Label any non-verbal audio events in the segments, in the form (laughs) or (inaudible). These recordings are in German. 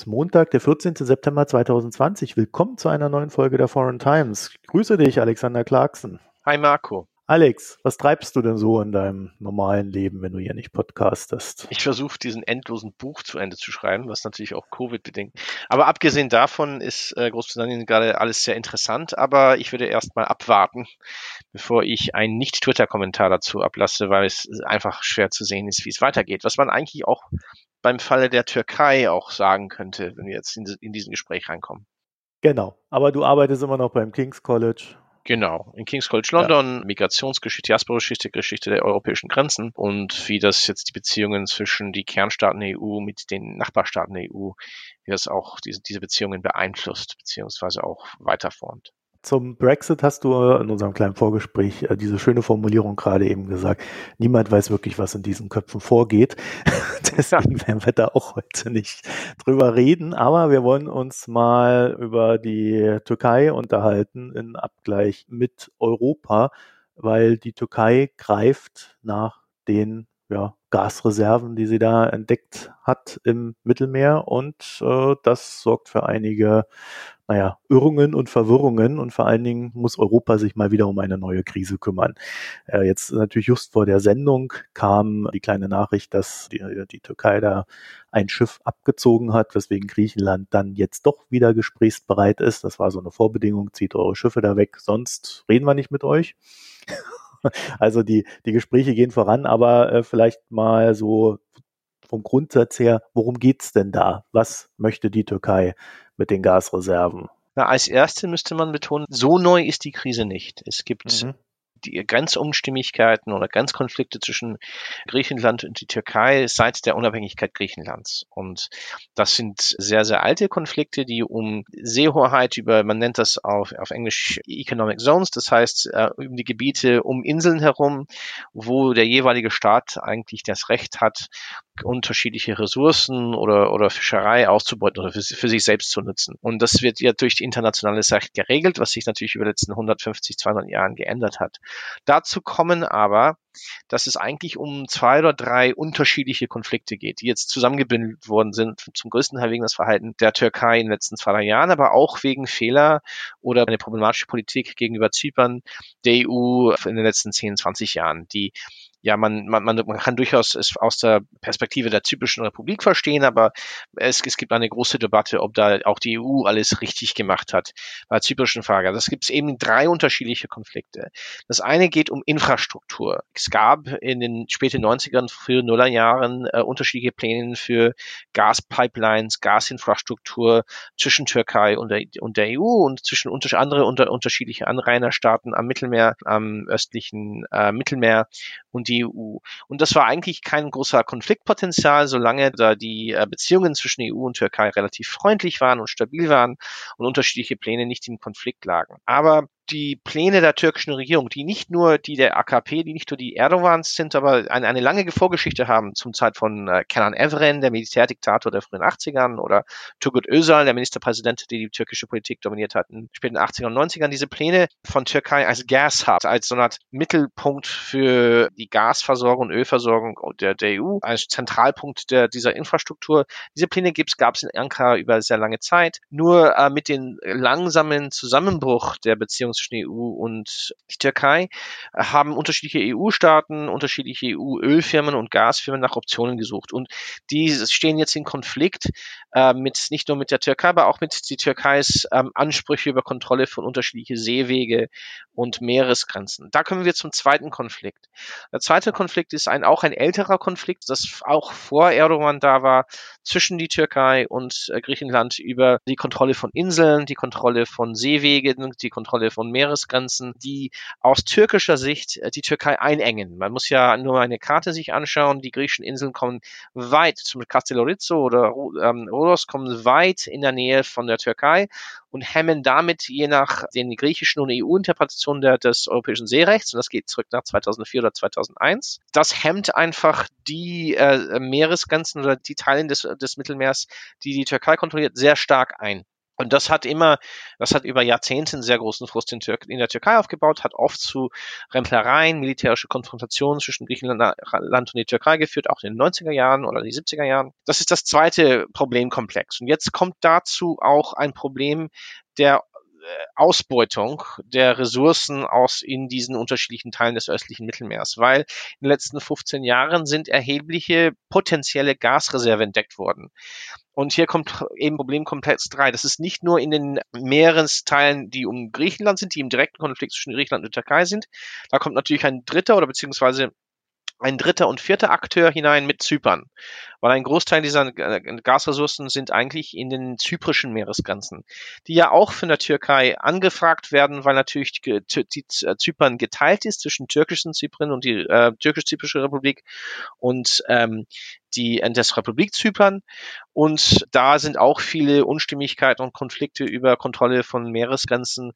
Ist Montag, der 14. September 2020. Willkommen zu einer neuen Folge der Foreign Times. Ich grüße dich, Alexander Clarkson. Hi Marco. Alex, was treibst du denn so in deinem normalen Leben, wenn du hier nicht podcastest? Ich versuche diesen endlosen Buch zu Ende zu schreiben, was natürlich auch Covid bedingt. Aber abgesehen davon ist äh, Großbritannien gerade alles sehr interessant, aber ich würde erstmal abwarten, bevor ich einen Nicht-Twitter-Kommentar dazu ablasse, weil es einfach schwer zu sehen ist, wie es weitergeht. Was man eigentlich auch beim Falle der Türkei auch sagen könnte, wenn wir jetzt in, in diesen Gespräch reinkommen. Genau, aber du arbeitest immer noch beim King's College Genau, in King's College London, ja. Migrationsgeschichte, Diaspora-Geschichte, Geschichte der europäischen Grenzen und wie das jetzt die Beziehungen zwischen die Kernstaaten der EU mit den Nachbarstaaten der EU, wie das auch diese, diese Beziehungen beeinflusst, beziehungsweise auch weiterformt. Zum Brexit hast du in unserem kleinen Vorgespräch äh, diese schöne Formulierung gerade eben gesagt. Niemand weiß wirklich, was in diesen Köpfen vorgeht. (laughs) Deswegen werden wir da auch heute nicht drüber reden. Aber wir wollen uns mal über die Türkei unterhalten in Abgleich mit Europa, weil die Türkei greift nach den ja, Gasreserven, die sie da entdeckt hat im Mittelmeer. Und äh, das sorgt für einige, naja, Irrungen und Verwirrungen. Und vor allen Dingen muss Europa sich mal wieder um eine neue Krise kümmern. Äh, jetzt natürlich just vor der Sendung kam die kleine Nachricht, dass die, die Türkei da ein Schiff abgezogen hat, weswegen Griechenland dann jetzt doch wieder gesprächsbereit ist. Das war so eine Vorbedingung, zieht eure Schiffe da weg, sonst reden wir nicht mit euch. (laughs) Also die, die Gespräche gehen voran, aber äh, vielleicht mal so vom Grundsatz her, worum geht's denn da? Was möchte die Türkei mit den Gasreserven? Na, als erste müsste man betonen, so neu ist die Krise nicht. Es gibt mhm die Grenzunstimmigkeiten oder Grenzkonflikte zwischen Griechenland und die Türkei seit der Unabhängigkeit Griechenlands. Und das sind sehr, sehr alte Konflikte, die um Seehoheit über, man nennt das auf, auf Englisch Economic Zones, das heißt äh, um die Gebiete um Inseln herum, wo der jeweilige Staat eigentlich das Recht hat, unterschiedliche Ressourcen oder, oder Fischerei auszubeuten oder für, für sich selbst zu nutzen. Und das wird ja durch die internationale Sache geregelt, was sich natürlich über die letzten 150, 200 Jahren geändert hat. Dazu kommen aber, dass es eigentlich um zwei oder drei unterschiedliche Konflikte geht, die jetzt zusammengebündelt worden sind, zum größten Teil wegen das Verhalten der Türkei in den letzten zwei, drei Jahren, aber auch wegen Fehler oder eine problematische Politik gegenüber Zypern der EU in den letzten 10, 20 Jahren, die ja, man, man, man, man kann durchaus es aus der Perspektive der typischen Republik verstehen, aber es, es gibt eine große Debatte, ob da auch die EU alles richtig gemacht hat bei der zyprischen Frage. Gibt es eben drei unterschiedliche Konflikte. Das eine geht um Infrastruktur. Es gab in den späten 90ern, frühen Nullerjahren äh, unterschiedliche Pläne für Gaspipelines, Gasinfrastruktur zwischen Türkei und der, und der EU und zwischen unter, andere unter, unterschiedliche Anrainerstaaten am Mittelmeer, am östlichen äh, Mittelmeer und EU. Und das war eigentlich kein großer Konfliktpotenzial, solange da die äh, Beziehungen zwischen EU und Türkei relativ freundlich waren und stabil waren und unterschiedliche Pläne nicht im Konflikt lagen. Aber die Pläne der türkischen Regierung, die nicht nur die der AKP, die nicht nur die Erdogans sind, aber eine, eine lange Vorgeschichte haben, zum Zeit von äh, Kenan Evren, der Militärdiktator der frühen 80ern, oder Turgut Özal, der Ministerpräsident, der die türkische Politik dominiert hat in den späten 80ern und 90ern, diese Pläne von Türkei als Gas Hub, als so eine Art Mittelpunkt für die Gasversorgung und Ölversorgung der, der EU, als Zentralpunkt der, dieser Infrastruktur. Diese Pläne gab es in Ankara über sehr lange Zeit. Nur äh, mit dem langsamen Zusammenbruch der Beziehungen zwischen EU und die Türkei, haben unterschiedliche EU-Staaten, unterschiedliche EU-Ölfirmen und Gasfirmen nach Optionen gesucht. Und die stehen jetzt in Konflikt äh, mit nicht nur mit der Türkei, aber auch mit die Türkeis ähm, Ansprüche über Kontrolle von unterschiedlichen Seewege und Meeresgrenzen. Da kommen wir zum zweiten Konflikt. Der zweite Konflikt ist ein, auch ein älterer Konflikt, das auch vor Erdogan da war, zwischen die Türkei und äh, Griechenland über die Kontrolle von Inseln, die Kontrolle von Seewegen, die Kontrolle von Meeresgrenzen, die aus türkischer Sicht äh, die Türkei einengen. Man muss ja nur eine Karte sich anschauen. Die griechischen Inseln kommen weit, zum Castellorizzo oder ähm, Rhodos kommen weit in der Nähe von der Türkei und hemmen damit je nach den griechischen und EU-Interpretationen des europäischen Seerechts, und das geht zurück nach 2004 oder 2001, das hemmt einfach die äh, Meeresgrenzen oder die Teile des, des Mittelmeers, die die Türkei kontrolliert, sehr stark ein. Und das hat immer, das hat über Jahrzehnte einen sehr großen Frust in, in, der Türkei aufgebaut, hat oft zu Remplereien, militärische Konfrontationen zwischen Griechenland und der Türkei geführt, auch in den 90er Jahren oder die 70er Jahren. Das ist das zweite Problemkomplex. Und jetzt kommt dazu auch ein Problem der Ausbeutung der Ressourcen aus in diesen unterschiedlichen Teilen des östlichen Mittelmeers, weil in den letzten 15 Jahren sind erhebliche potenzielle Gasreserven entdeckt worden. Und hier kommt eben Problemkomplex 3. Das ist nicht nur in den Meeresteilen, die um Griechenland sind, die im direkten Konflikt zwischen Griechenland und der Türkei sind. Da kommt natürlich ein dritter oder beziehungsweise ein dritter und vierter Akteur hinein mit Zypern, weil ein Großteil dieser äh, Gasressourcen sind eigentlich in den zyprischen Meeresgrenzen, die ja auch von der Türkei angefragt werden, weil natürlich die, die Zypern geteilt ist zwischen türkischen Zypern und die äh, türkisch-zyprische Republik und ähm, die NDS Republik Zypern. Und da sind auch viele Unstimmigkeiten und Konflikte über Kontrolle von Meeresgrenzen,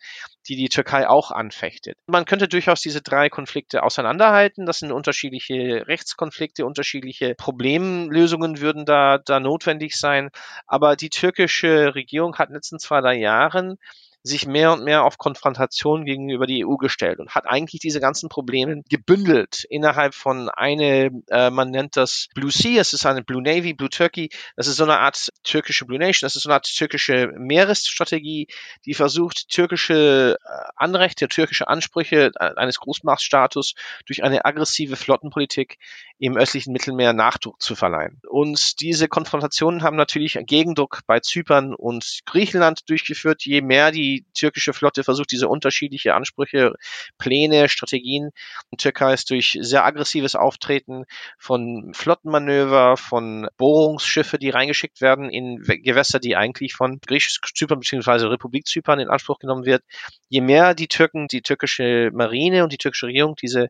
die die Türkei auch anfechtet. Man könnte durchaus diese drei Konflikte auseinanderhalten. Das sind unterschiedliche Rechtskonflikte, unterschiedliche Problemlösungen würden da, da notwendig sein. Aber die türkische Regierung hat in den letzten zwei, drei Jahren sich mehr und mehr auf Konfrontation gegenüber die EU gestellt und hat eigentlich diese ganzen Probleme gebündelt innerhalb von eine, äh, man nennt das Blue Sea, es ist eine Blue Navy, Blue Turkey, das ist so eine Art türkische Blue Nation, das ist so eine Art türkische Meeresstrategie, die versucht, türkische äh, Anrechte, türkische Ansprüche äh, eines Großmachtstatus durch eine aggressive Flottenpolitik im östlichen Mittelmeer Nachdruck zu verleihen. Und diese Konfrontationen haben natürlich Gegendruck bei Zypern und Griechenland durchgeführt, je mehr die türkische Flotte versucht, diese unterschiedliche Ansprüche, Pläne, Strategien. Die Türkei ist durch sehr aggressives Auftreten von Flottenmanöver, von Bohrungsschiffe, die reingeschickt werden in Gewässer, die eigentlich von griechisch Zypern bzw. Republik Zypern in Anspruch genommen wird. Je mehr die Türken, die türkische Marine und die türkische Regierung diese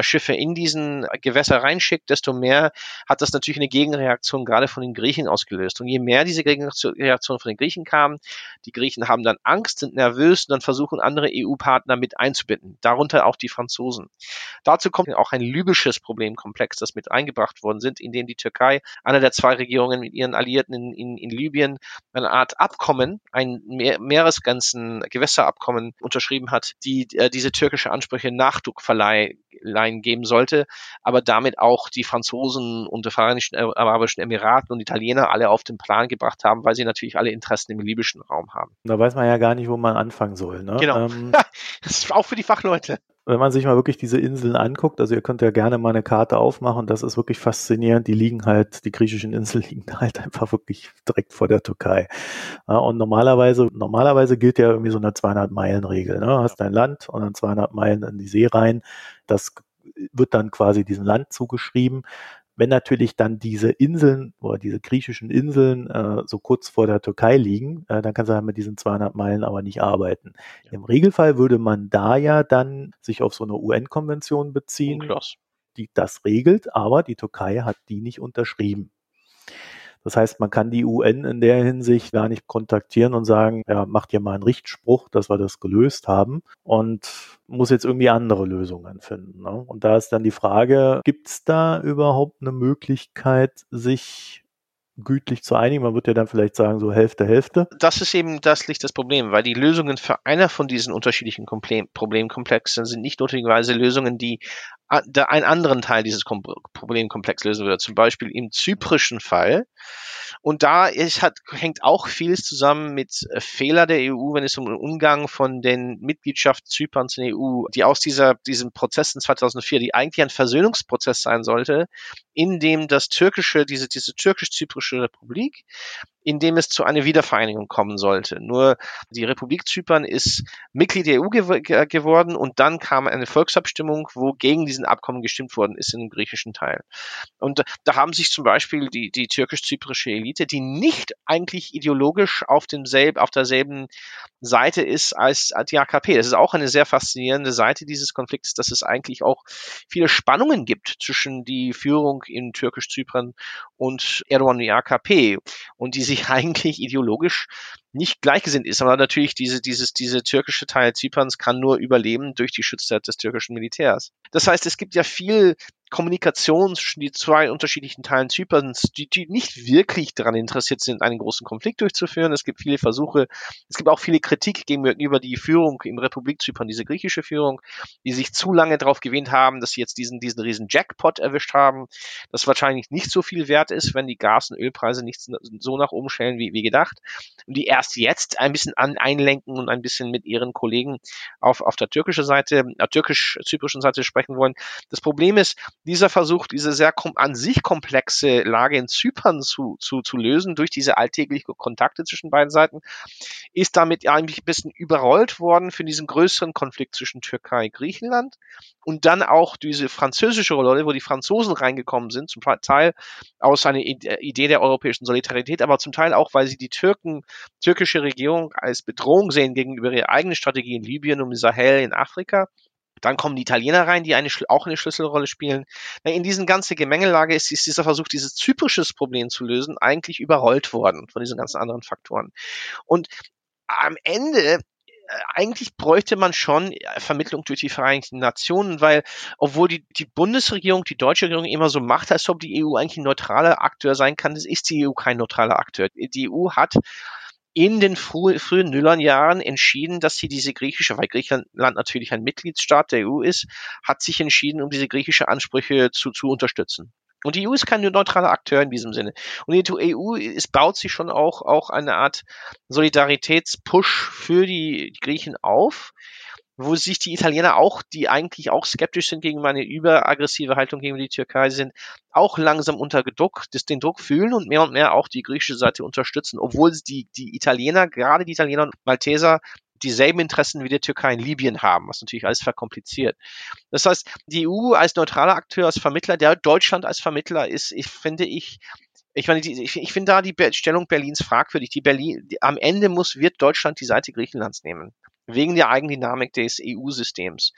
Schiffe in diesen Gewässer reinschickt, desto mehr hat das natürlich eine Gegenreaktion gerade von den Griechen ausgelöst. Und je mehr diese Gegenreaktion von den Griechen kam, die Griechen haben dann Angst, sind nervös und dann versuchen andere EU-Partner mit einzubinden, darunter auch die Franzosen. Dazu kommt auch ein libysches Problemkomplex, das mit eingebracht worden sind, in dem die Türkei, einer der zwei Regierungen mit ihren Alliierten in, in, in Libyen, eine Art Abkommen, ein Meer Meeresgrenzen, Gewässerabkommen unterschrieben hat, die äh, diese türkische Ansprüche Nachdruck verleihen Line geben sollte, aber damit auch die Franzosen und die Vereinigten Arabischen Emiraten und Italiener alle auf den Plan gebracht haben, weil sie natürlich alle Interessen im libyschen Raum haben. Da weiß man ja gar nicht, wo man anfangen soll. Ne? Genau. Ähm, (laughs) das ist auch für die Fachleute wenn man sich mal wirklich diese Inseln anguckt, also ihr könnt ja gerne mal eine Karte aufmachen, das ist wirklich faszinierend. Die liegen halt, die griechischen Inseln (laughs) liegen halt einfach wirklich direkt vor der Türkei. Und normalerweise, normalerweise gilt ja irgendwie so eine 200-Meilen-Regel. Ne? Du hast dein Land und dann 200 Meilen in die See rein. Das wird dann quasi diesem Land zugeschrieben. Wenn natürlich dann diese Inseln oder diese griechischen Inseln äh, so kurz vor der Türkei liegen, äh, dann kann sie halt mit diesen 200 Meilen aber nicht arbeiten. Ja. Im Regelfall würde man da ja dann sich auf so eine UN-Konvention beziehen, die das regelt, aber die Türkei hat die nicht unterschrieben. Das heißt, man kann die UN in der Hinsicht gar nicht kontaktieren und sagen, ja, macht ihr mal einen Richtspruch, dass wir das gelöst haben und muss jetzt irgendwie andere Lösungen finden. Ne? Und da ist dann die Frage, gibt es da überhaupt eine Möglichkeit, sich gütlich zu einigen. Man wird ja dann vielleicht sagen, so Hälfte, Hälfte. Das ist eben das Licht das Problem, weil die Lösungen für einer von diesen unterschiedlichen Problemkomplexen sind nicht notwendigerweise Lösungen, die einen anderen Teil dieses Problemkomplex lösen würde. Zum Beispiel im zyprischen Fall. Und da ist, hat, hängt auch vieles zusammen mit äh, Fehler der EU, wenn es um den Umgang von den Mitgliedschaften Zyperns in der EU, die aus dieser, diesem Prozess in 2004, die eigentlich ein Versöhnungsprozess sein sollte, in dem das türkische, diese, diese türkisch-zyprische Republik in dem es zu einer Wiedervereinigung kommen sollte. Nur die Republik Zypern ist Mitglied der EU gew geworden und dann kam eine Volksabstimmung, wo gegen diesen Abkommen gestimmt worden ist in dem griechischen Teil. Und da haben sich zum Beispiel die, die türkisch-zyprische Elite, die nicht eigentlich ideologisch auf demselben, auf derselben Seite ist als die AKP. Das ist auch eine sehr faszinierende Seite dieses Konflikts, dass es eigentlich auch viele Spannungen gibt zwischen die Führung in türkisch-Zypern und Erdogan und die AKP und die sich (laughs) eigentlich ideologisch nicht gleichgesinnt ist, aber natürlich diese, dieses, diese türkische Teil Zyperns kann nur überleben durch die Schützer des türkischen Militärs. Das heißt, es gibt ja viel Kommunikation zwischen die zwei unterschiedlichen Teilen Zyperns, die, die nicht wirklich daran interessiert sind, einen großen Konflikt durchzuführen. Es gibt viele Versuche, es gibt auch viele Kritik gegenüber die Führung im Republik Zypern, diese griechische Führung, die sich zu lange darauf gewähnt haben, dass sie jetzt diesen, diesen riesen Jackpot erwischt haben, das wahrscheinlich nicht so viel wert ist, wenn die Gas- und Ölpreise nicht so nach oben schellen wie, wie gedacht. Und die erst jetzt ein bisschen an, einlenken und ein bisschen mit ihren Kollegen auf, auf der türkischen Seite, äh, türkisch-zyprischen Seite sprechen wollen. Das Problem ist, dieser Versuch, diese sehr an sich komplexe Lage in Zypern zu, zu, zu lösen durch diese alltäglichen Kontakte zwischen beiden Seiten, ist damit eigentlich ein bisschen überrollt worden für diesen größeren Konflikt zwischen Türkei und Griechenland. Und dann auch diese französische Rolle, wo die Franzosen reingekommen sind, zum Teil aus einer Idee der europäischen Solidarität, aber zum Teil auch, weil sie die Türken, türkische Regierung als Bedrohung sehen gegenüber ihrer eigenen Strategie in Libyen und im Sahel in Afrika dann kommen die Italiener rein, die eine, auch eine Schlüsselrolle spielen. In diesen ganzen Gemengelage ist, ist dieser Versuch, dieses zyprisches Problem zu lösen, eigentlich überrollt worden von diesen ganzen anderen Faktoren. Und am Ende äh, eigentlich bräuchte man schon äh, Vermittlung durch die Vereinigten Nationen, weil obwohl die, die Bundesregierung, die deutsche Regierung immer so macht, als ob die EU eigentlich ein neutraler Akteur sein kann, ist die EU kein neutraler Akteur. Die EU hat in den frü frühen Nullerjahren entschieden, dass sie diese griechische, weil Griechenland natürlich ein Mitgliedsstaat der EU ist, hat sich entschieden, um diese griechische Ansprüche zu, zu unterstützen. Und die EU ist kein neutraler Akteur in diesem Sinne. Und die EU es baut sich schon auch, auch eine Art Solidaritätspush für die Griechen auf, wo sich die Italiener auch, die eigentlich auch skeptisch sind gegen meine überaggressive Haltung gegen die Türkei sind, auch langsam unter Druck, den Druck fühlen und mehr und mehr auch die griechische Seite unterstützen, obwohl die, die Italiener, gerade die Italiener und Malteser, dieselben Interessen wie die Türkei in Libyen haben, was natürlich alles verkompliziert. Das heißt, die EU als neutraler Akteur, als Vermittler, der Deutschland als Vermittler ist, ich finde ich, ich meine, ich finde da die Stellung Berlins fragwürdig. Die Berlin, die, am Ende muss, wird Deutschland die Seite Griechenlands nehmen wegen der Eigendynamik des EU-Systems.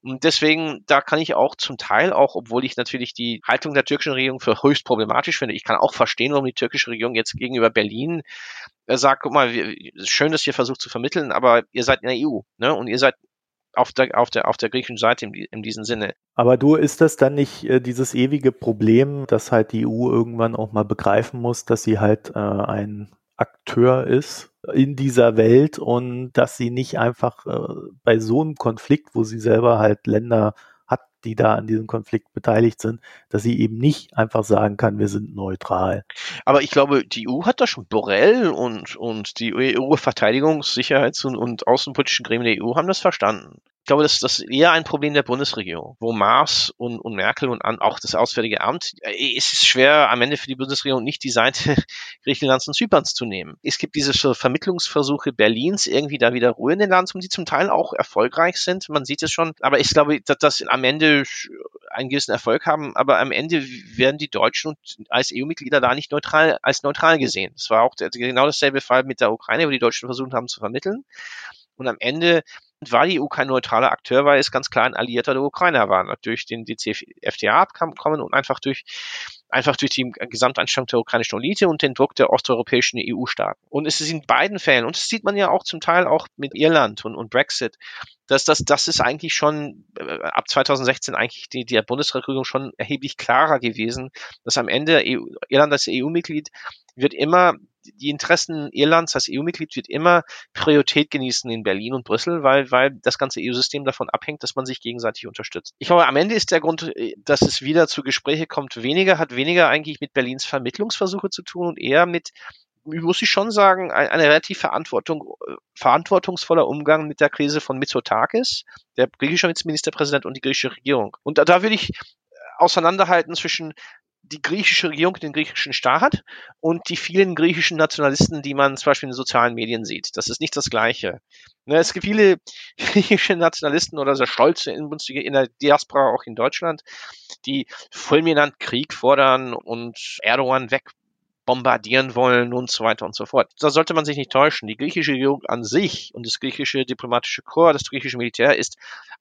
Und deswegen, da kann ich auch zum Teil auch, obwohl ich natürlich die Haltung der türkischen Regierung für höchst problematisch finde, ich kann auch verstehen, warum die türkische Regierung jetzt gegenüber Berlin äh, sagt, guck mal, wir, schön, dass ihr versucht zu vermitteln, aber ihr seid in der EU, ne? Und ihr seid auf der, auf der, auf der griechischen Seite in, in diesem Sinne. Aber du, ist das dann nicht äh, dieses ewige Problem, dass halt die EU irgendwann auch mal begreifen muss, dass sie halt äh, ein Akteur ist in dieser Welt und dass sie nicht einfach äh, bei so einem Konflikt, wo sie selber halt Länder hat, die da an diesem Konflikt beteiligt sind, dass sie eben nicht einfach sagen kann, wir sind neutral. Aber ich glaube, die EU hat da schon Borrell und, und die EU-Verteidigungs-, Sicherheits- und, und außenpolitischen Gremien der EU haben das verstanden. Ich glaube, das, das ist eher ein Problem der Bundesregierung, wo Maas und, und Merkel und an, auch das Auswärtige Amt, äh, es ist schwer am Ende für die Bundesregierung nicht die Seite (laughs) Griechenlands und Zyperns zu nehmen. Es gibt diese Vermittlungsversuche Berlins, irgendwie da wieder Ruhe in den Land, die zum Teil auch erfolgreich sind. Man sieht es schon. Aber ich glaube, dass das am Ende einen gewissen Erfolg haben, aber am Ende werden die Deutschen als EU-Mitglieder da nicht neutral, als neutral gesehen. Das war auch der, genau dasselbe Fall mit der Ukraine, wo die Deutschen versucht haben zu vermitteln. Und am Ende war die EU kein neutraler Akteur, weil es ganz klar ein Alliierter der Ukrainer war. Durch den DCFTA-Abkommen und einfach durch einfach durch die Gesamtanstellung der ukrainischen Elite und den Druck der osteuropäischen EU-Staaten. Und es ist in beiden Fällen, und das sieht man ja auch zum Teil auch mit Irland und, und Brexit, dass das, das ist eigentlich schon äh, ab 2016 eigentlich die, die Bundesregierung schon erheblich klarer gewesen, dass am Ende EU, Irland als EU-Mitglied wird immer die Interessen Irlands als EU-Mitglied wird immer Priorität genießen in Berlin und Brüssel, weil, weil das ganze EU-System davon abhängt, dass man sich gegenseitig unterstützt. Ich glaube, am Ende ist der Grund, äh, dass es wieder zu Gespräche kommt, weniger, hat weniger eigentlich mit Berlins Vermittlungsversuche zu tun und eher mit muss ich schon sagen, ein, ein relativ Verantwortung, äh, verantwortungsvoller Umgang mit der Krise von Mitsotakis, der griechische Ministerpräsident und die griechische Regierung. Und da, da will ich auseinanderhalten zwischen die griechische Regierung den griechischen Staat und die vielen griechischen Nationalisten, die man zum Beispiel in den sozialen Medien sieht. Das ist nicht das Gleiche. Ne, es gibt viele (laughs) griechische Nationalisten oder sehr stolze in der Diaspora, auch in Deutschland, die fulminant Krieg fordern und Erdogan weg bombardieren wollen und so weiter und so fort. Da sollte man sich nicht täuschen. Die griechische Regierung an sich und das griechische diplomatische Korps, das griechische Militär ist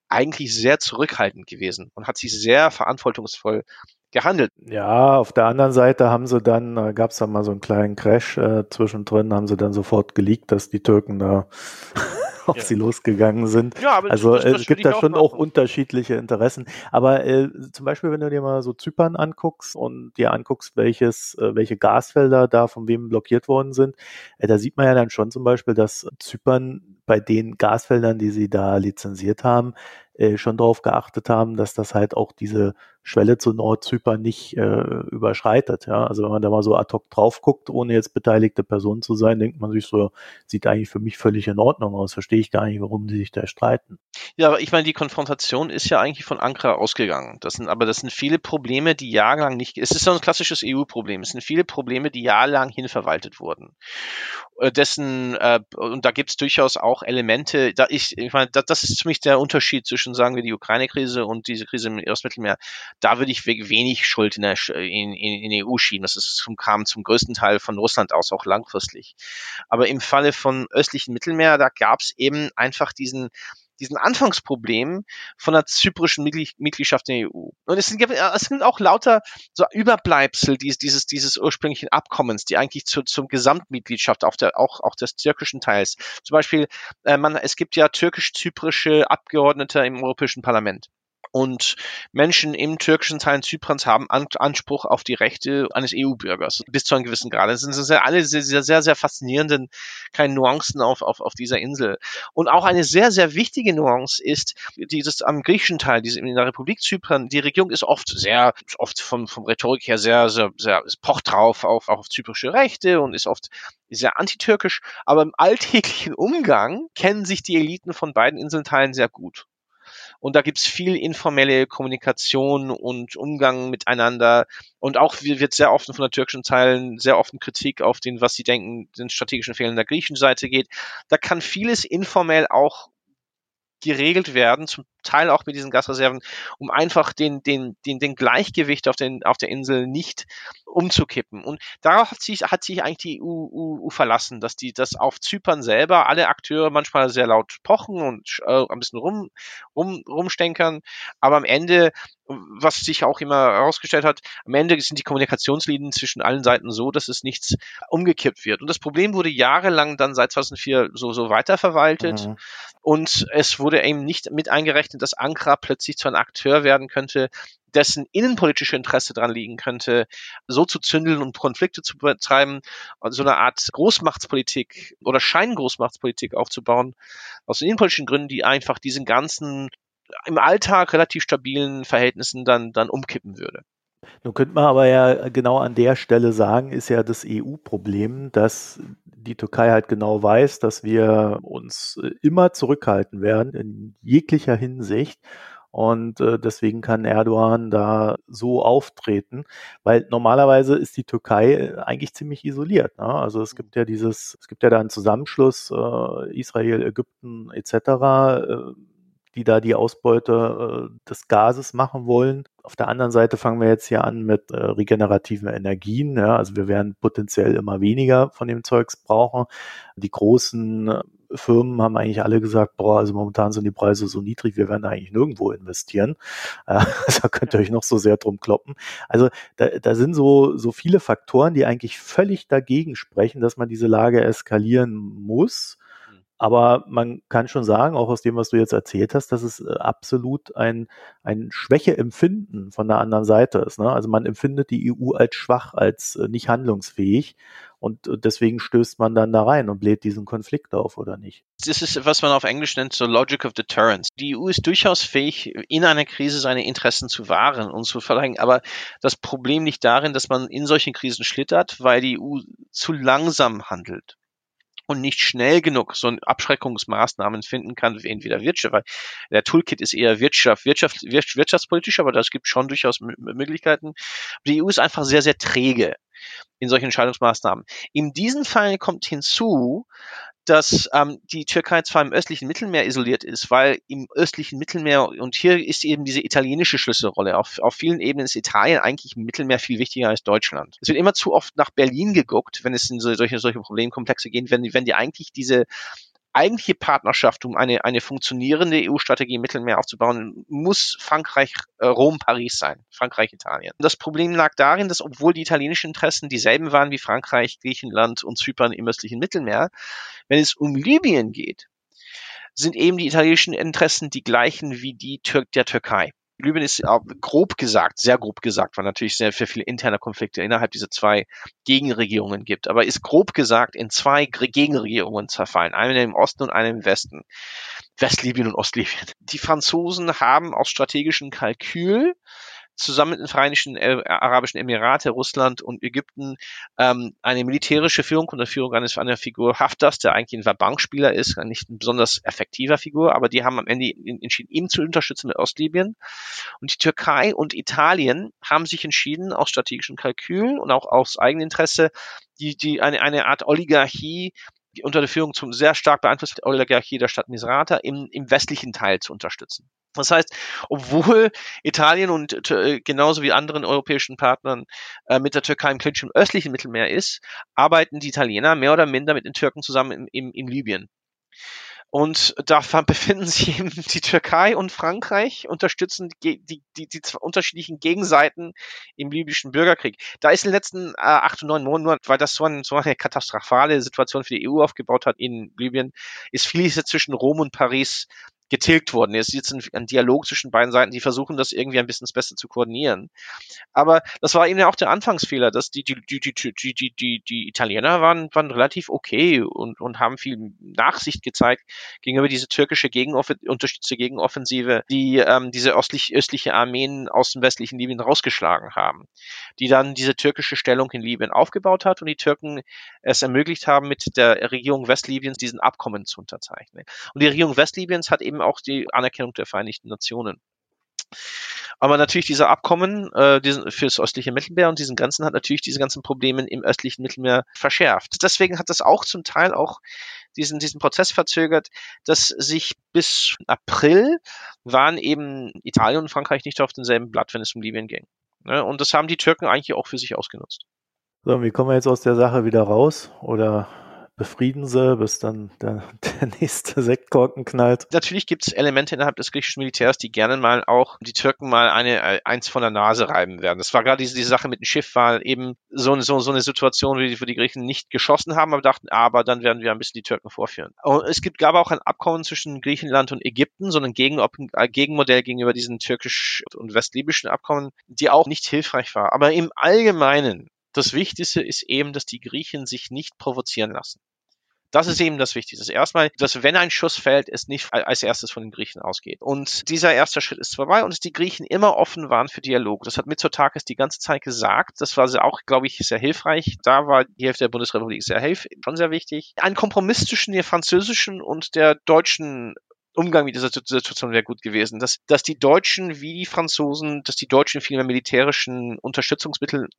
eigentlich sehr zurückhaltend gewesen und hat sich sehr verantwortungsvoll gehandelt. Ja, auf der anderen Seite haben sie dann, äh, gab es dann mal so einen kleinen Crash äh, zwischendrin, haben sie dann sofort geleakt, dass die Türken da (laughs) auf ja. sie losgegangen sind. Ja, aber also das, das es gibt da schon auch, auch unterschiedliche Interessen. Aber äh, zum Beispiel, wenn du dir mal so Zypern anguckst und dir anguckst, welches, äh, welche Gasfelder da von wem blockiert worden sind, äh, da sieht man ja dann schon zum Beispiel, dass Zypern bei den Gasfeldern, die sie da lizenziert haben, äh, schon darauf geachtet haben, dass das halt auch diese Schwelle zu Nordzypern nicht äh, überschreitet. Ja? Also wenn man da mal so ad hoc drauf guckt, ohne jetzt beteiligte Person zu sein, denkt man sich so, sieht eigentlich für mich völlig in Ordnung aus. Verstehe ich gar nicht, warum die sich da streiten. Ja, aber ich meine, die Konfrontation ist ja eigentlich von Ankara ausgegangen. Das sind, aber das sind viele Probleme, die jahrelang nicht, es ist so ein klassisches EU-Problem. Es sind viele Probleme, die jahrelang hinverwaltet wurden. Äh, dessen, äh, und da gibt es durchaus auch Elemente, da ich, ich meine, das, das ist für mich der Unterschied zwischen, sagen wir, die Ukraine-Krise und diese Krise im Ostmittelmeer da würde ich wenig Schuld in der in, in, in EU schieben. Das ist, kam zum größten Teil von Russland aus, auch langfristig. Aber im Falle von östlichen Mittelmeer, da gab es eben einfach diesen diesen Anfangsproblem von der zyprischen Mitgliedschaft in der EU. Und es sind, es sind auch lauter so Überbleibsel dieses, dieses, dieses ursprünglichen Abkommens, die eigentlich zu, zum Gesamtmitgliedschaft auf der, auch, auch des türkischen Teils. Zum Beispiel, äh, man, es gibt ja türkisch-zyprische Abgeordnete im Europäischen Parlament. Und Menschen im türkischen Teil Zyperns haben Anspruch auf die Rechte eines EU-Bürgers bis zu einem gewissen Grad. Das sind sehr, alle sehr, sehr, sehr, sehr faszinierenden kleinen Nuancen auf, auf, auf dieser Insel. Und auch eine sehr, sehr wichtige Nuance ist, dieses am griechischen Teil, diese, in der Republik Zypern, die Regierung ist oft sehr, oft vom, vom Rhetorik her sehr, sehr, sehr, pocht drauf auf, auf zyprische Rechte und ist oft sehr antitürkisch, aber im alltäglichen Umgang kennen sich die Eliten von beiden Inselteilen sehr gut. Und da gibt's viel informelle Kommunikation und Umgang miteinander. Und auch wird sehr oft von der türkischen Teilen sehr oft Kritik auf den, was sie denken, den strategischen Fehlern der griechischen Seite geht. Da kann vieles informell auch geregelt werden, zum Teil auch mit diesen Gasreserven, um einfach den, den, den, den Gleichgewicht auf, den, auf der Insel nicht umzukippen. Und darauf hat sich, hat sich eigentlich die EU, EU, verlassen, dass die das auf Zypern selber alle Akteure manchmal sehr laut pochen und äh, ein bisschen rum, rum, rumstenkern, aber am Ende was sich auch immer herausgestellt hat, am Ende sind die Kommunikationslinien zwischen allen Seiten so, dass es nichts umgekippt wird. Und das Problem wurde jahrelang dann seit 2004 so, so weiterverwaltet. Mhm. Und es wurde eben nicht mit eingerechnet, dass Ankara plötzlich zu einem Akteur werden könnte, dessen innenpolitische Interesse dran liegen könnte, so zu zündeln und Konflikte zu betreiben, so eine Art Großmachtspolitik oder Scheingroßmachtspolitik aufzubauen, aus innenpolitischen Gründen, die einfach diesen ganzen im Alltag relativ stabilen Verhältnissen dann, dann umkippen würde. Nun könnte man aber ja genau an der Stelle sagen, ist ja das EU-Problem, dass die Türkei halt genau weiß, dass wir uns äh, immer zurückhalten werden in jeglicher Hinsicht. Und äh, deswegen kann Erdogan da so auftreten, weil normalerweise ist die Türkei äh, eigentlich ziemlich isoliert. Ne? Also es gibt ja dieses, es gibt ja da einen Zusammenschluss äh, Israel, Ägypten etc. Äh, die da die Ausbeute äh, des Gases machen wollen. Auf der anderen Seite fangen wir jetzt hier an mit äh, regenerativen Energien. Ja? Also wir werden potenziell immer weniger von dem Zeugs brauchen. Die großen äh, Firmen haben eigentlich alle gesagt, boah, also momentan sind die Preise so niedrig, wir werden eigentlich nirgendwo investieren. (laughs) Äh, da könnt ihr euch noch so sehr drum kloppen. Also da, da sind so, so viele Faktoren, die eigentlich völlig dagegen sprechen, dass man diese Lage eskalieren muss. Aber man kann schon sagen, auch aus dem, was du jetzt erzählt hast, dass es äh, absolut ein, ein Schwächeempfinden von der anderen Seite ist. Ne? Also man empfindet die EU als schwach, als äh, nicht handlungsfähig. Und äh, deswegen stößt man dann da rein und bläht diesen Konflikt auf, oder nicht? Das ist, was man auf Englisch nennt, so Logic of Deterrence. Die EU ist durchaus fähig, in einer Krise seine Interessen zu wahren und zu verlangen. Aber das Problem liegt darin, dass man in solchen Krisen schlittert, weil die EU zu langsam handelt und nicht schnell genug so Abschreckungsmaßnahmen finden kann, entweder Wirtschaft, weil der Toolkit ist eher Wirtschaft, Wirtschaft, wirtschaftspolitisch, aber das gibt schon durchaus Möglichkeiten. Die EU ist einfach sehr, sehr träge in solchen Entscheidungsmaßnahmen. In diesem Fall kommt hinzu, dass ähm, die Türkei zwar im östlichen Mittelmeer isoliert ist, weil im östlichen Mittelmeer, und hier ist eben diese italienische Schlüsselrolle, auf, auf vielen Ebenen ist Italien eigentlich im Mittelmeer viel wichtiger als Deutschland. Es wird immer zu oft nach Berlin geguckt, wenn es in solche, solche Problemkomplexe geht, wenn, wenn die eigentlich diese eigentliche Partnerschaft, um eine, eine funktionierende EU-Strategie im Mittelmeer aufzubauen, muss Frankreich, äh, Rom, Paris sein. Frankreich, Italien. Das Problem lag darin, dass obwohl die italienischen Interessen dieselben waren wie Frankreich, Griechenland und Zypern im östlichen Mittelmeer, wenn es um Libyen geht, sind eben die italienischen Interessen die gleichen wie die Tür der Türkei. Libyen ist grob gesagt, sehr grob gesagt, weil natürlich sehr, sehr viele interne Konflikte innerhalb dieser zwei Gegenregierungen gibt, aber ist grob gesagt in zwei Gegenregierungen zerfallen, eine im Osten und eine im Westen. Westlibyen und Ostlibyen. Die Franzosen haben aus strategischem Kalkül zusammen mit den Vereinigten äh, Arabischen Emirate, Russland und Ägypten ähm, eine militärische Führung unter Führung eines einer Figur Haftas, der eigentlich ein Bankspieler ist, nicht ein besonders effektiver Figur, aber die haben am Ende entschieden, ihn zu unterstützen mit Ostlibyen. Und die Türkei und Italien haben sich entschieden, aus strategischem Kalkül und auch aus Eigeninteresse, die, die eine, eine Art Oligarchie unter der Führung zum sehr stark beeinflussten Oligarchie der Stadt Misrata im, im westlichen Teil zu unterstützen. Das heißt, obwohl Italien und äh, genauso wie anderen europäischen Partnern äh, mit der Türkei im Clinch im östlichen Mittelmeer ist, arbeiten die Italiener mehr oder minder mit den Türken zusammen im, im, im Libyen. Und da (laughs) befinden sich eben die Türkei und Frankreich, unterstützen die, die, die, die unterschiedlichen Gegenseiten im libyschen Bürgerkrieg. Da ist in den letzten äh, acht und neun Monaten, weil das so, ein, so eine katastrophale Situation für die EU aufgebaut hat in Libyen, ist vieles zwischen Rom und Paris getilgt worden. Es ist jetzt ein, ein, Dialog zwischen beiden Seiten, die versuchen, das irgendwie ein bisschen besser zu koordinieren. Aber das war eben auch der Anfangsfehler, dass die, die, die, die, die, die, die, die Italiener waren, waren relativ okay und, und haben viel Nachsicht gezeigt gegenüber diese türkische Gegenoff unterstützte Gegenoffensive, die ähm, diese östlich, östliche Armeen aus dem westlichen Libyen rausgeschlagen haben, die dann diese türkische Stellung in Libyen aufgebaut hat und die Türken es ermöglicht haben, mit der Regierung Westlibyens diesen Abkommen zu unterzeichnen. Und die Regierung Westlibyens hat eben auch die Anerkennung der Vereinigten Nationen. Aber natürlich diese Abkommen äh, diesen, für das östliche Mittelmeer und diesen ganzen hat natürlich diese ganzen Probleme im östlichen Mittelmeer verschärft. Deswegen hat das auch zum Teil auch diesen, diesen Prozess verzögert, dass sich bis April waren eben Italien und Frankreich nicht auf demselben Blatt, wenn es um Libyen ging. Ne? Und das haben die Türken eigentlich auch für sich ausgenutzt. So, wie kommen wir jetzt aus der Sache wieder raus? Oder befrieden sie, bis dann der, (laughs) der nächste Sektkorken knallt. Natürlich gibt es Elemente innerhalb des griechischen Militärs, die gerne mal auch die Türken mal eine äh, eins von der Nase reiben werden. Das war gerade diese, diese Sache mit dem Schiff, war eben so, so, so eine Situation, wie die, wo die Griechen nicht geschossen haben, aber dachten, aber dann werden wir ein bisschen die Türken vorführen. Und es gibt, gab auch ein Abkommen zwischen Griechenland und Ägypten, so ein Gegen, äh, Gegenmodell gegenüber diesen türkisch- und westlibyschen Abkommen, die auch nicht hilfreich war. Aber im Allgemeinen das Wichtigste ist eben, dass die Griechen sich nicht provozieren lassen. Das ist eben das Wichtigste. Erstmal, dass wenn ein Schuss fällt, es nicht als erstes von den Griechen ausgeht. Und dieser erste Schritt ist vorbei und dass die Griechen immer offen waren für Dialog. Das hat Mitsotakis die ganze Zeit gesagt. Das war auch, glaube ich, sehr hilfreich. Da war die Hälfte der Bundesrepublik sehr hilf schon sehr wichtig. Ein Kompromiss zwischen der französischen und der deutschen Umgang mit dieser Situation wäre gut gewesen, dass, dass die Deutschen wie die Franzosen, dass die Deutschen viel mehr militärischen Unterstützungsmittel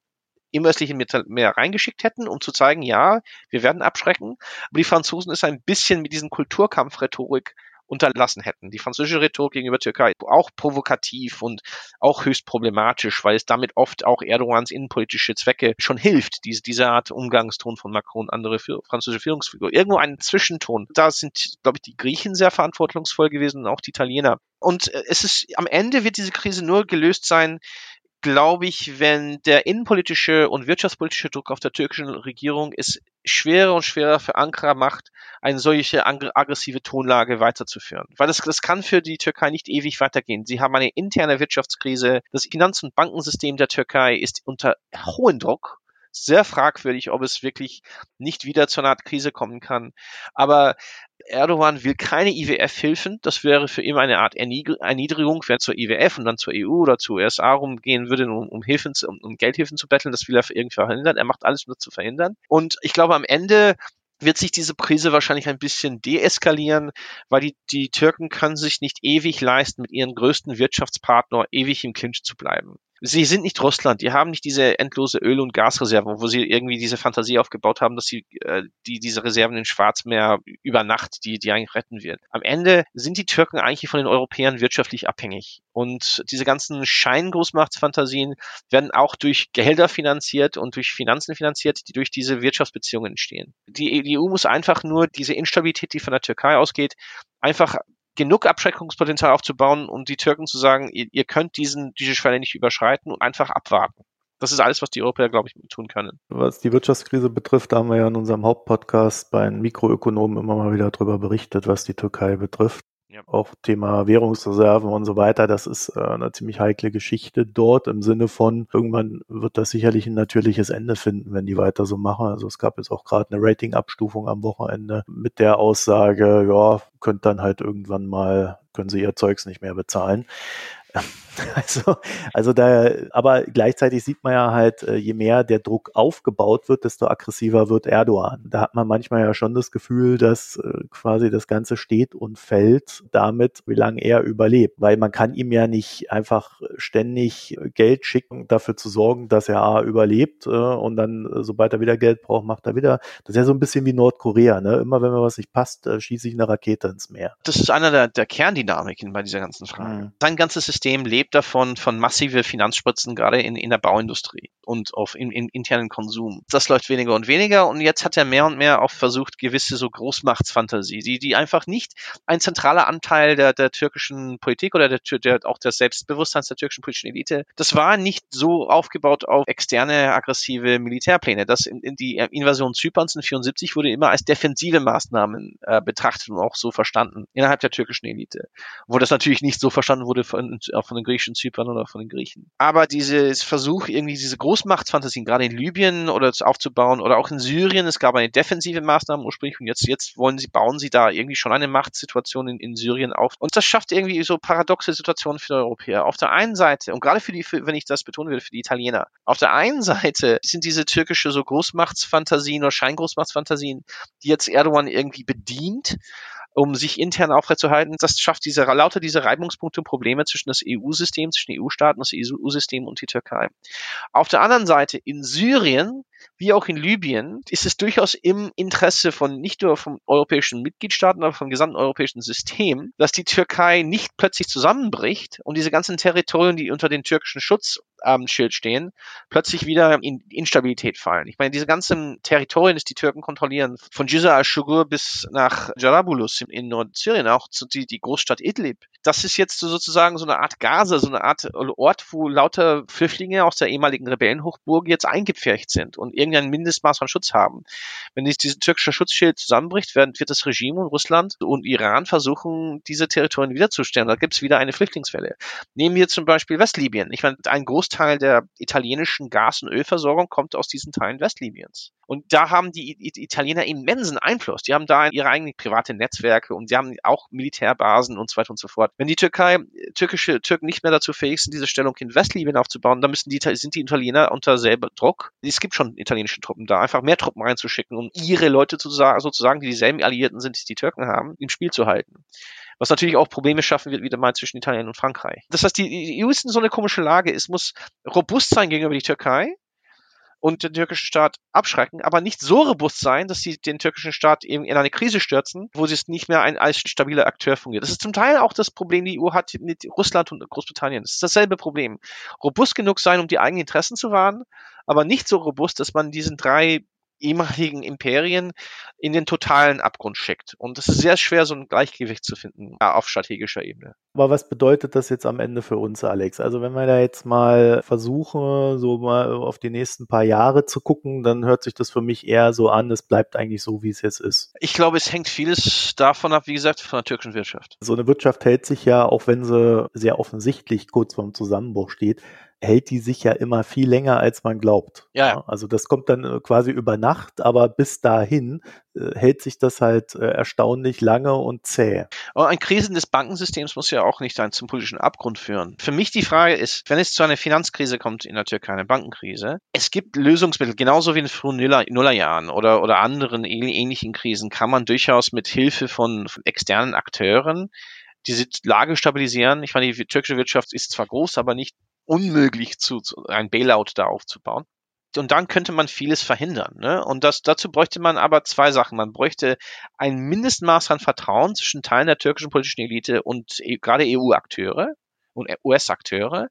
im östlichen Mittelmeer reingeschickt hätten, um zu zeigen, ja, wir werden abschrecken. Aber die Franzosen ist ein bisschen mit diesen Kulturkampfrhetorik unterlassen hätten. Die französische Rhetorik gegenüber Türkei auch provokativ und auch höchst problematisch, weil es damit oft auch Erdogans innenpolitische Zwecke schon hilft, diese, diese Art Umgangston von Macron und andere für, französische Führungsfiguren. Irgendwo ein Zwischenton. Da sind, glaube ich, die Griechen sehr verantwortungsvoll gewesen und auch die Italiener. Und äh, es ist, am Ende wird diese Krise nur gelöst sein, glaube ich, wenn der innenpolitische und wirtschaftspolitische Druck auf der türkischen Regierung es schwerer und schwerer für Ankara macht, eine solche aggressive Tonlage weiterzuführen. Weil das, das kann für die Türkei nicht ewig weitergehen. Sie haben eine interne Wirtschaftskrise. Das Finanz- und Bankensystem der Türkei ist unter hohem Druck sehr fragwürdig, ob es wirklich nicht wieder zu einer Art Krise kommen kann. Aber Erdogan will keine IWF-Hilfen. Das wäre für ihn eine Art Erniedrigung, wer zur IWF und dann zur EU oder zur USA rumgehen würde, um, um Hilfen, um, um Geldhilfen zu betteln. Das will er irgendwie verhindern. Er macht alles, um das zu verhindern. Und ich glaube, am Ende wird sich diese Krise wahrscheinlich ein bisschen deeskalieren, weil die, die Türken können sich nicht ewig leisten, mit ihrem größten Wirtschaftspartner ewig im Clinch zu bleiben sie sind nicht Russland, die haben nicht diese endlose Öl- und Gasreserven, wo sie irgendwie diese Fantasie aufgebaut haben, dass sie äh, die diese Reserven in Schwarzmeer über Nacht, die die eigentlich retten wird. Am Ende sind die Türken eigentlich von den Europäern wirtschaftlich abhängig und diese ganzen Scheingroßmachtsfantasien werden auch durch Gehälter finanziert und durch Finanzen finanziert, die durch diese Wirtschaftsbeziehungen entstehen. Die, die EU muss einfach nur diese Instabilität, die von der Türkei ausgeht, einfach genug Abschreckungspotenzial aufzubauen, um die Türken zu sagen, ihr, ihr könnt diesen, diese Schwelle nicht überschreiten und einfach abwarten. Das ist alles, was die Europäer, glaube ich, tun können. Was die Wirtschaftskrise betrifft, da haben wir ja in unserem Hauptpodcast bei den Mikroökonomen immer mal wieder darüber berichtet, was die Türkei betrifft. Ja. Auch Thema Währungsreserven und so weiter, das ist äh, eine ziemlich heikle Geschichte dort im Sinne von, irgendwann wird das sicherlich ein natürliches Ende finden, wenn die weiter so machen. Also es gab jetzt auch gerade eine Ratingabstufung am Wochenende mit der Aussage, ja, könnt dann halt irgendwann mal, können sie ihr Zeugs nicht mehr bezahlen. (laughs) Also, also da, aber gleichzeitig sieht man ja halt, äh, je mehr der Druck aufgebaut wird, desto aggressiver wird Erdogan. Da hat man manchmal ja schon das Gefühl, dass äh, quasi das Ganze steht und fällt damit, wie lange er überlebt. Weil man kann ihm ja nicht einfach ständig Geld schicken, dafür zu sorgen, dass er A überlebt äh, und dann, sobald er wieder Geld braucht, macht er wieder. Das ist ja so ein bisschen wie Nordkorea, ne? Immer wenn mir was nicht passt, schieße ich eine Rakete ins Meer. Das ist einer der, der Kerndynamiken bei dieser ganzen Frage. Mhm. Sein ganzes System lebt lebt davon, von massive Finanzspritzen, gerade in, in der Bauindustrie und auf im, im internen Konsum. Das läuft weniger und weniger und jetzt hat er mehr und mehr auch versucht, gewisse so Großmachtsfantasie, die, die einfach nicht ein zentraler Anteil der, der türkischen Politik oder der, der, auch des Selbstbewusstseins der türkischen politischen Elite, das war nicht so aufgebaut auf externe aggressive Militärpläne. Das in, in die Invasion Zyperns in 74 wurde immer als defensive Maßnahmen äh, betrachtet und auch so verstanden innerhalb der türkischen Elite. Wo das natürlich nicht so verstanden wurde von, von den griechischen Zypern oder von den Griechen. Aber dieses Versuch, irgendwie diese Großmachtsfantasien, gerade in Libyen oder aufzubauen oder auch in Syrien, es gab eine defensive Maßnahme ursprünglich und jetzt, jetzt wollen sie, bauen sie da irgendwie schon eine Machtsituation in, in Syrien auf. Und das schafft irgendwie so paradoxe Situationen für die Europäer. Auf der einen Seite, und gerade für die, für, wenn ich das betonen will, für die Italiener, auf der einen Seite sind diese türkische so Großmachtsfantasien oder Scheingroßmachtsfantasien, die jetzt Erdogan irgendwie bedient, um sich intern aufrechtzuerhalten. Das schafft diese, lauter diese Reibungspunkte und Probleme zwischen das EU-System, zwischen EU-Staaten, das EU-System und die Türkei. Auf der anderen Seite in Syrien wie auch in Libyen ist es durchaus im Interesse von nicht nur vom europäischen Mitgliedstaaten, aber vom gesamten europäischen System, dass die Türkei nicht plötzlich zusammenbricht und diese ganzen Territorien, die unter den türkischen Schutz ähm, Schild stehen, plötzlich wieder in Instabilität fallen. Ich meine, diese ganzen Territorien, die die Türken kontrollieren, von Giza al-Shugur bis nach Jarabulus in, Nordsyrien, auch zu die, die Großstadt Idlib, das ist jetzt so sozusagen so eine Art Gaza, so eine Art Ort, wo lauter Flüchtlinge aus der ehemaligen Rebellenhochburg jetzt eingepfercht sind und irgendein Mindestmaß von Schutz haben. Wenn dieses türkische Schutzschild zusammenbricht, wird das Regime und Russland und Iran versuchen, diese Territorien wiederzustellen. Da gibt es wieder eine Flüchtlingswelle. Nehmen wir zum Beispiel Westlibyen. Ich meine, ein Großteil der italienischen Gas- und Ölversorgung kommt aus diesen Teilen Westlibyens. Und da haben die Italiener immensen Einfluss. Die haben da ihre eigenen private Netzwerke und sie haben auch Militärbasen und so weiter und so fort. Wenn die Türkei, türkische Türken nicht mehr dazu fähig sind, diese Stellung in Westlibyen aufzubauen, dann müssen die, sind die Italiener unter selber Druck. Es gibt schon italienische Truppen da, einfach mehr Truppen reinzuschicken, um ihre Leute zu, sozusagen, die dieselben Alliierten sind, die die Türken haben, im Spiel zu halten. Was natürlich auch Probleme schaffen wird, wieder mal zwischen Italien und Frankreich. Das heißt, die EU ist in so eine komische Lage. Es muss robust sein gegenüber die Türkei, und den türkischen Staat abschrecken, aber nicht so robust sein, dass sie den türkischen Staat eben in eine Krise stürzen, wo sie es nicht mehr ein, als stabiler Akteur fungiert. Das ist zum Teil auch das Problem, die EU hat mit Russland und Großbritannien. Das ist dasselbe Problem. Robust genug sein, um die eigenen Interessen zu wahren, aber nicht so robust, dass man diesen drei ehemaligen Imperien in den totalen Abgrund schickt. Und es ist sehr schwer, so ein Gleichgewicht zu finden auf strategischer Ebene. Aber was bedeutet das jetzt am Ende für uns, Alex? Also wenn wir da jetzt mal versuchen, so mal auf die nächsten paar Jahre zu gucken, dann hört sich das für mich eher so an, es bleibt eigentlich so, wie es jetzt ist. Ich glaube, es hängt vieles davon ab, wie gesagt, von der türkischen Wirtschaft. So eine Wirtschaft hält sich ja, auch wenn sie sehr offensichtlich kurz vorm Zusammenbruch steht, hält die sich ja immer viel länger, als man glaubt. Ja. ja. Also das kommt dann äh, quasi über Nacht, aber bis dahin äh, hält sich das halt äh, erstaunlich lange und zäh. Aber ein Krisen des Bankensystems muss ja auch nicht zum politischen Abgrund führen. Für mich die Frage ist, wenn es zu einer Finanzkrise kommt in der Türkei, eine Bankenkrise, es gibt Lösungsmittel, genauso wie in den frühen Nuller, Nullerjahren oder, oder anderen ähnlichen Krisen, kann man durchaus mit Hilfe von, von externen Akteuren diese Lage stabilisieren. Ich meine, die türkische Wirtschaft ist zwar groß, aber nicht unmöglich zu, zu ein Bailout da aufzubauen. Und dann könnte man vieles verhindern. Ne? Und das, dazu bräuchte man aber zwei Sachen. Man bräuchte ein Mindestmaß an Vertrauen zwischen Teilen der türkischen politischen Elite und e, gerade EU-Akteure. Und US-Akteure.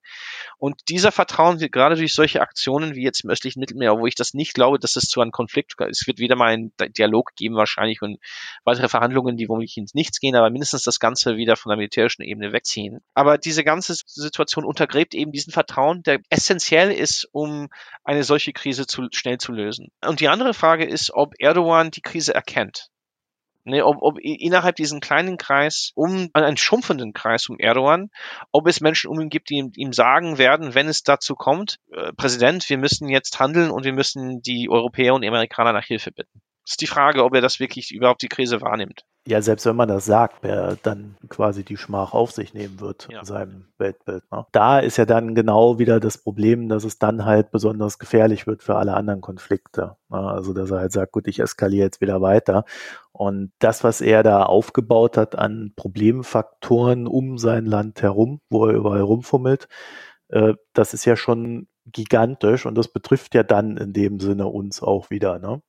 Und dieser Vertrauen wird gerade durch solche Aktionen wie jetzt im östlichen Mittelmeer, wo ich das nicht glaube, dass es zu einem Konflikt, es wird wieder mal einen Dialog geben wahrscheinlich und weitere Verhandlungen, die womöglich ins Nichts gehen, aber mindestens das Ganze wieder von der militärischen Ebene wegziehen. Aber diese ganze Situation untergräbt eben diesen Vertrauen, der essentiell ist, um eine solche Krise zu, schnell zu lösen. Und die andere Frage ist, ob Erdogan die Krise erkennt. Ne, ob, ob innerhalb diesen kleinen Kreis, um einen schrumpfenden Kreis um Erdogan, ob es Menschen um ihn gibt, die ihm, ihm sagen werden, wenn es dazu kommt, äh, Präsident, wir müssen jetzt handeln und wir müssen die Europäer und die Amerikaner nach Hilfe bitten. Das ist die Frage, ob er das wirklich überhaupt die Krise wahrnimmt. Ja, selbst wenn man das sagt, wer dann quasi die Schmach auf sich nehmen wird ja. in seinem Weltbild. Ne? Da ist ja dann genau wieder das Problem, dass es dann halt besonders gefährlich wird für alle anderen Konflikte. Ne? Also, dass er halt sagt, gut, ich eskaliere jetzt wieder weiter. Und das, was er da aufgebaut hat an Problemfaktoren um sein Land herum, wo er überall rumfummelt, äh, das ist ja schon gigantisch und das betrifft ja dann in dem Sinne uns auch wieder. Ne?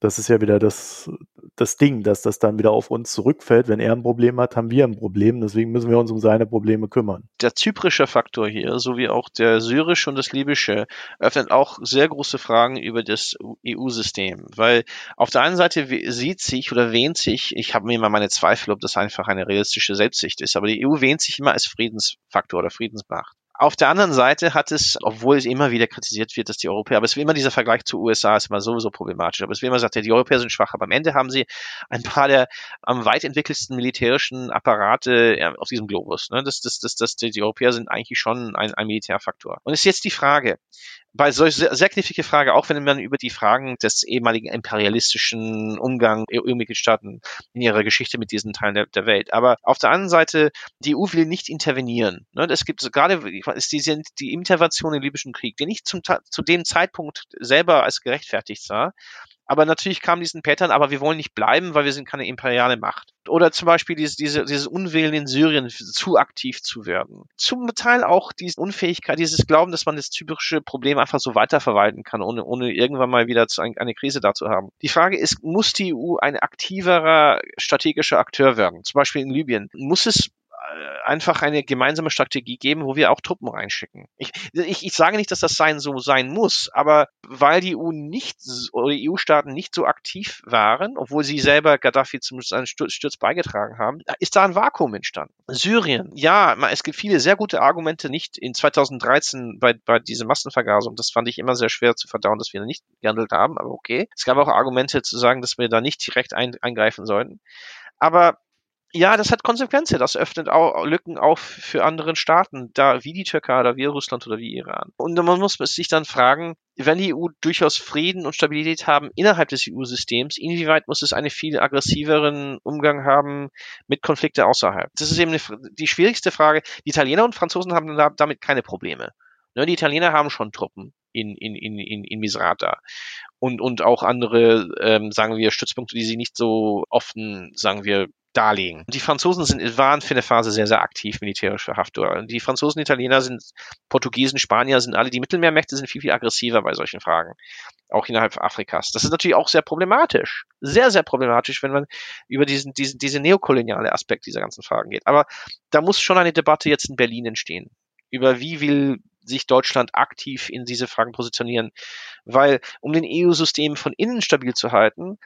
Das ist ja wieder das, das Ding, dass das dann wieder auf uns zurückfällt. Wenn er ein Problem hat, haben wir ein Problem. Deswegen müssen wir uns um seine Probleme kümmern. Der zyprische Faktor hier, sowie auch der syrische und das libysche, öffnet auch sehr große Fragen über das EU-System. Weil auf der einen Seite sieht sich oder wähnt sich, ich habe mir immer meine Zweifel, ob das einfach eine realistische Selbstsicht ist, aber die EU wähnt sich immer als Friedensfaktor oder Friedensmacht. Auf der anderen Seite hat es, obwohl es immer wieder kritisiert wird, dass die Europäer, aber es wird immer dieser Vergleich zu USA ist immer sowieso problematisch, aber es wird immer gesagt, ja, die Europäer sind schwach, aber am Ende haben sie ein paar der am weit entwickelsten militärischen Apparate ja, auf diesem Globus. Ne? Das, das, das, das, die Europäer sind eigentlich schon ein, ein Militärfaktor. Und es ist jetzt die Frage, bei solch sehr, sehr knifflige Frage, auch wenn man über die Fragen des ehemaligen imperialistischen Umgang EU-Mitgliedstaaten in ihrer Geschichte mit diesen Teilen der, der, Welt. Aber auf der anderen Seite, die EU will nicht intervenieren. Ne? Es gibt gerade ist diese, die Intervention im libyschen Krieg, die nicht zum, zu dem Zeitpunkt selber als gerechtfertigt sah, aber natürlich kam diesen Pattern, aber wir wollen nicht bleiben, weil wir sind keine imperiale Macht. Oder zum Beispiel dieses, diese, dieses Unwillen in Syrien zu aktiv zu werden. Zum Teil auch diese Unfähigkeit, dieses Glauben, dass man das typische Problem einfach so weiterverwalten kann, ohne, ohne irgendwann mal wieder zu, eine Krise dazu haben. Die Frage ist, muss die EU ein aktiverer strategischer Akteur werden? Zum Beispiel in Libyen. Muss es einfach eine gemeinsame Strategie geben, wo wir auch Truppen reinschicken. Ich, ich, ich sage nicht, dass das sein so sein muss, aber weil die EU nicht oder EU-Staaten nicht so aktiv waren, obwohl sie selber Gaddafi zum Sturz beigetragen haben, ist da ein Vakuum entstanden. Syrien, ja, es gibt viele sehr gute Argumente, nicht in 2013 bei, bei dieser Massenvergasung, das fand ich immer sehr schwer zu verdauen, dass wir nicht gehandelt haben, aber okay. Es gab auch Argumente zu sagen, dass wir da nicht direkt ein, eingreifen sollten. Aber ja, das hat Konsequenzen. Das öffnet auch Lücken auf für andere Staaten, da wie die Türkei oder wie Russland oder wie Iran. Und man muss sich dann fragen, wenn die EU durchaus Frieden und Stabilität haben innerhalb des EU-Systems, inwieweit muss es einen viel aggressiveren Umgang haben mit Konflikte außerhalb? Das ist eben die schwierigste Frage. Die Italiener und Franzosen haben damit keine Probleme. Ne, die Italiener haben schon Truppen in, in, in, in, in Misrata und, und auch andere, ähm, sagen wir, Stützpunkte, die sie nicht so offen, sagen wir, darlegen. Die Franzosen sind, waren für eine Phase sehr, sehr aktiv militärisch für Haftar. Die Franzosen, Italiener sind, Portugiesen, Spanier sind alle, die Mittelmeermächte sind viel, viel aggressiver bei solchen Fragen. Auch innerhalb Afrikas. Das ist natürlich auch sehr problematisch. Sehr, sehr problematisch, wenn man über diesen, diesen, diese neokoloniale Aspekt dieser ganzen Fragen geht. Aber da muss schon eine Debatte jetzt in Berlin entstehen. Über wie will sich Deutschland aktiv in diese Fragen positionieren. Weil um den EU-System von innen stabil zu halten,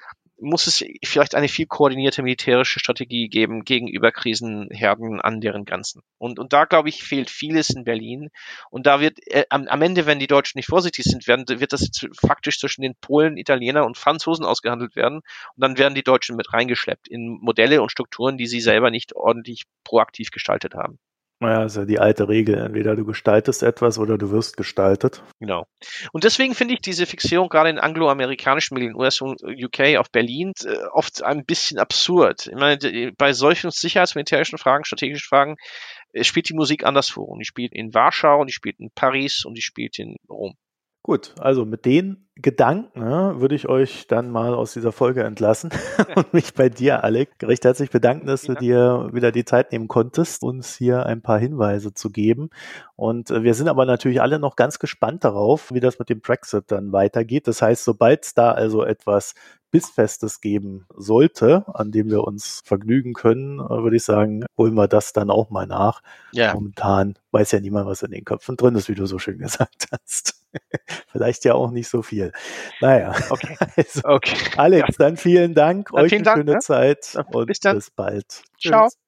muss es vielleicht eine viel koordinierte militärische Strategie geben gegenüber Krisenherden an deren Grenzen. Und, und da, glaube ich, fehlt vieles in Berlin. Und da wird äh, am, am Ende, wenn die Deutschen nicht vorsichtig sind, werden, wird das faktisch zwischen den Polen, Italiener und Franzosen ausgehandelt werden. Und dann werden die Deutschen mit reingeschleppt in Modelle und Strukturen, die sie selber nicht ordentlich proaktiv gestaltet haben. Naja, ist ja die alte Regel. Entweder du gestaltest etwas oder du wirst gestaltet. Genau. Und deswegen finde ich diese Fixierung gerade in angloamerikanischen Medien, US und UK auf Berlin, äh, oft ein bisschen absurd. Ich meine, bei solchen sicherheitsmilitärischen Fragen, strategischen Fragen, spielt die Musik anderswo. Und die spielt in Warschau, und die spielt in Paris und die spielt in Rom. Gut, also mit den Gedanken ne, würde ich euch dann mal aus dieser Folge entlassen (laughs) und mich bei dir, Alec, recht herzlich bedanken, dass du dir wieder die Zeit nehmen konntest, uns hier ein paar Hinweise zu geben. Und äh, wir sind aber natürlich alle noch ganz gespannt darauf, wie das mit dem Brexit dann weitergeht. Das heißt, sobald es da also etwas Bissfestes geben sollte, an dem wir uns vergnügen können, äh, würde ich sagen, holen wir das dann auch mal nach. Ja. Momentan weiß ja niemand, was in den Köpfen drin ist, wie du so schön (laughs) gesagt hast. Vielleicht ja auch nicht so viel. Naja. Okay. (laughs) Also, okay. Alex, ja. dann vielen Dank. Dann Euch vielen eine Dank, schöne ne? Zeit und bis, bis bald. Ciao. Tschüss.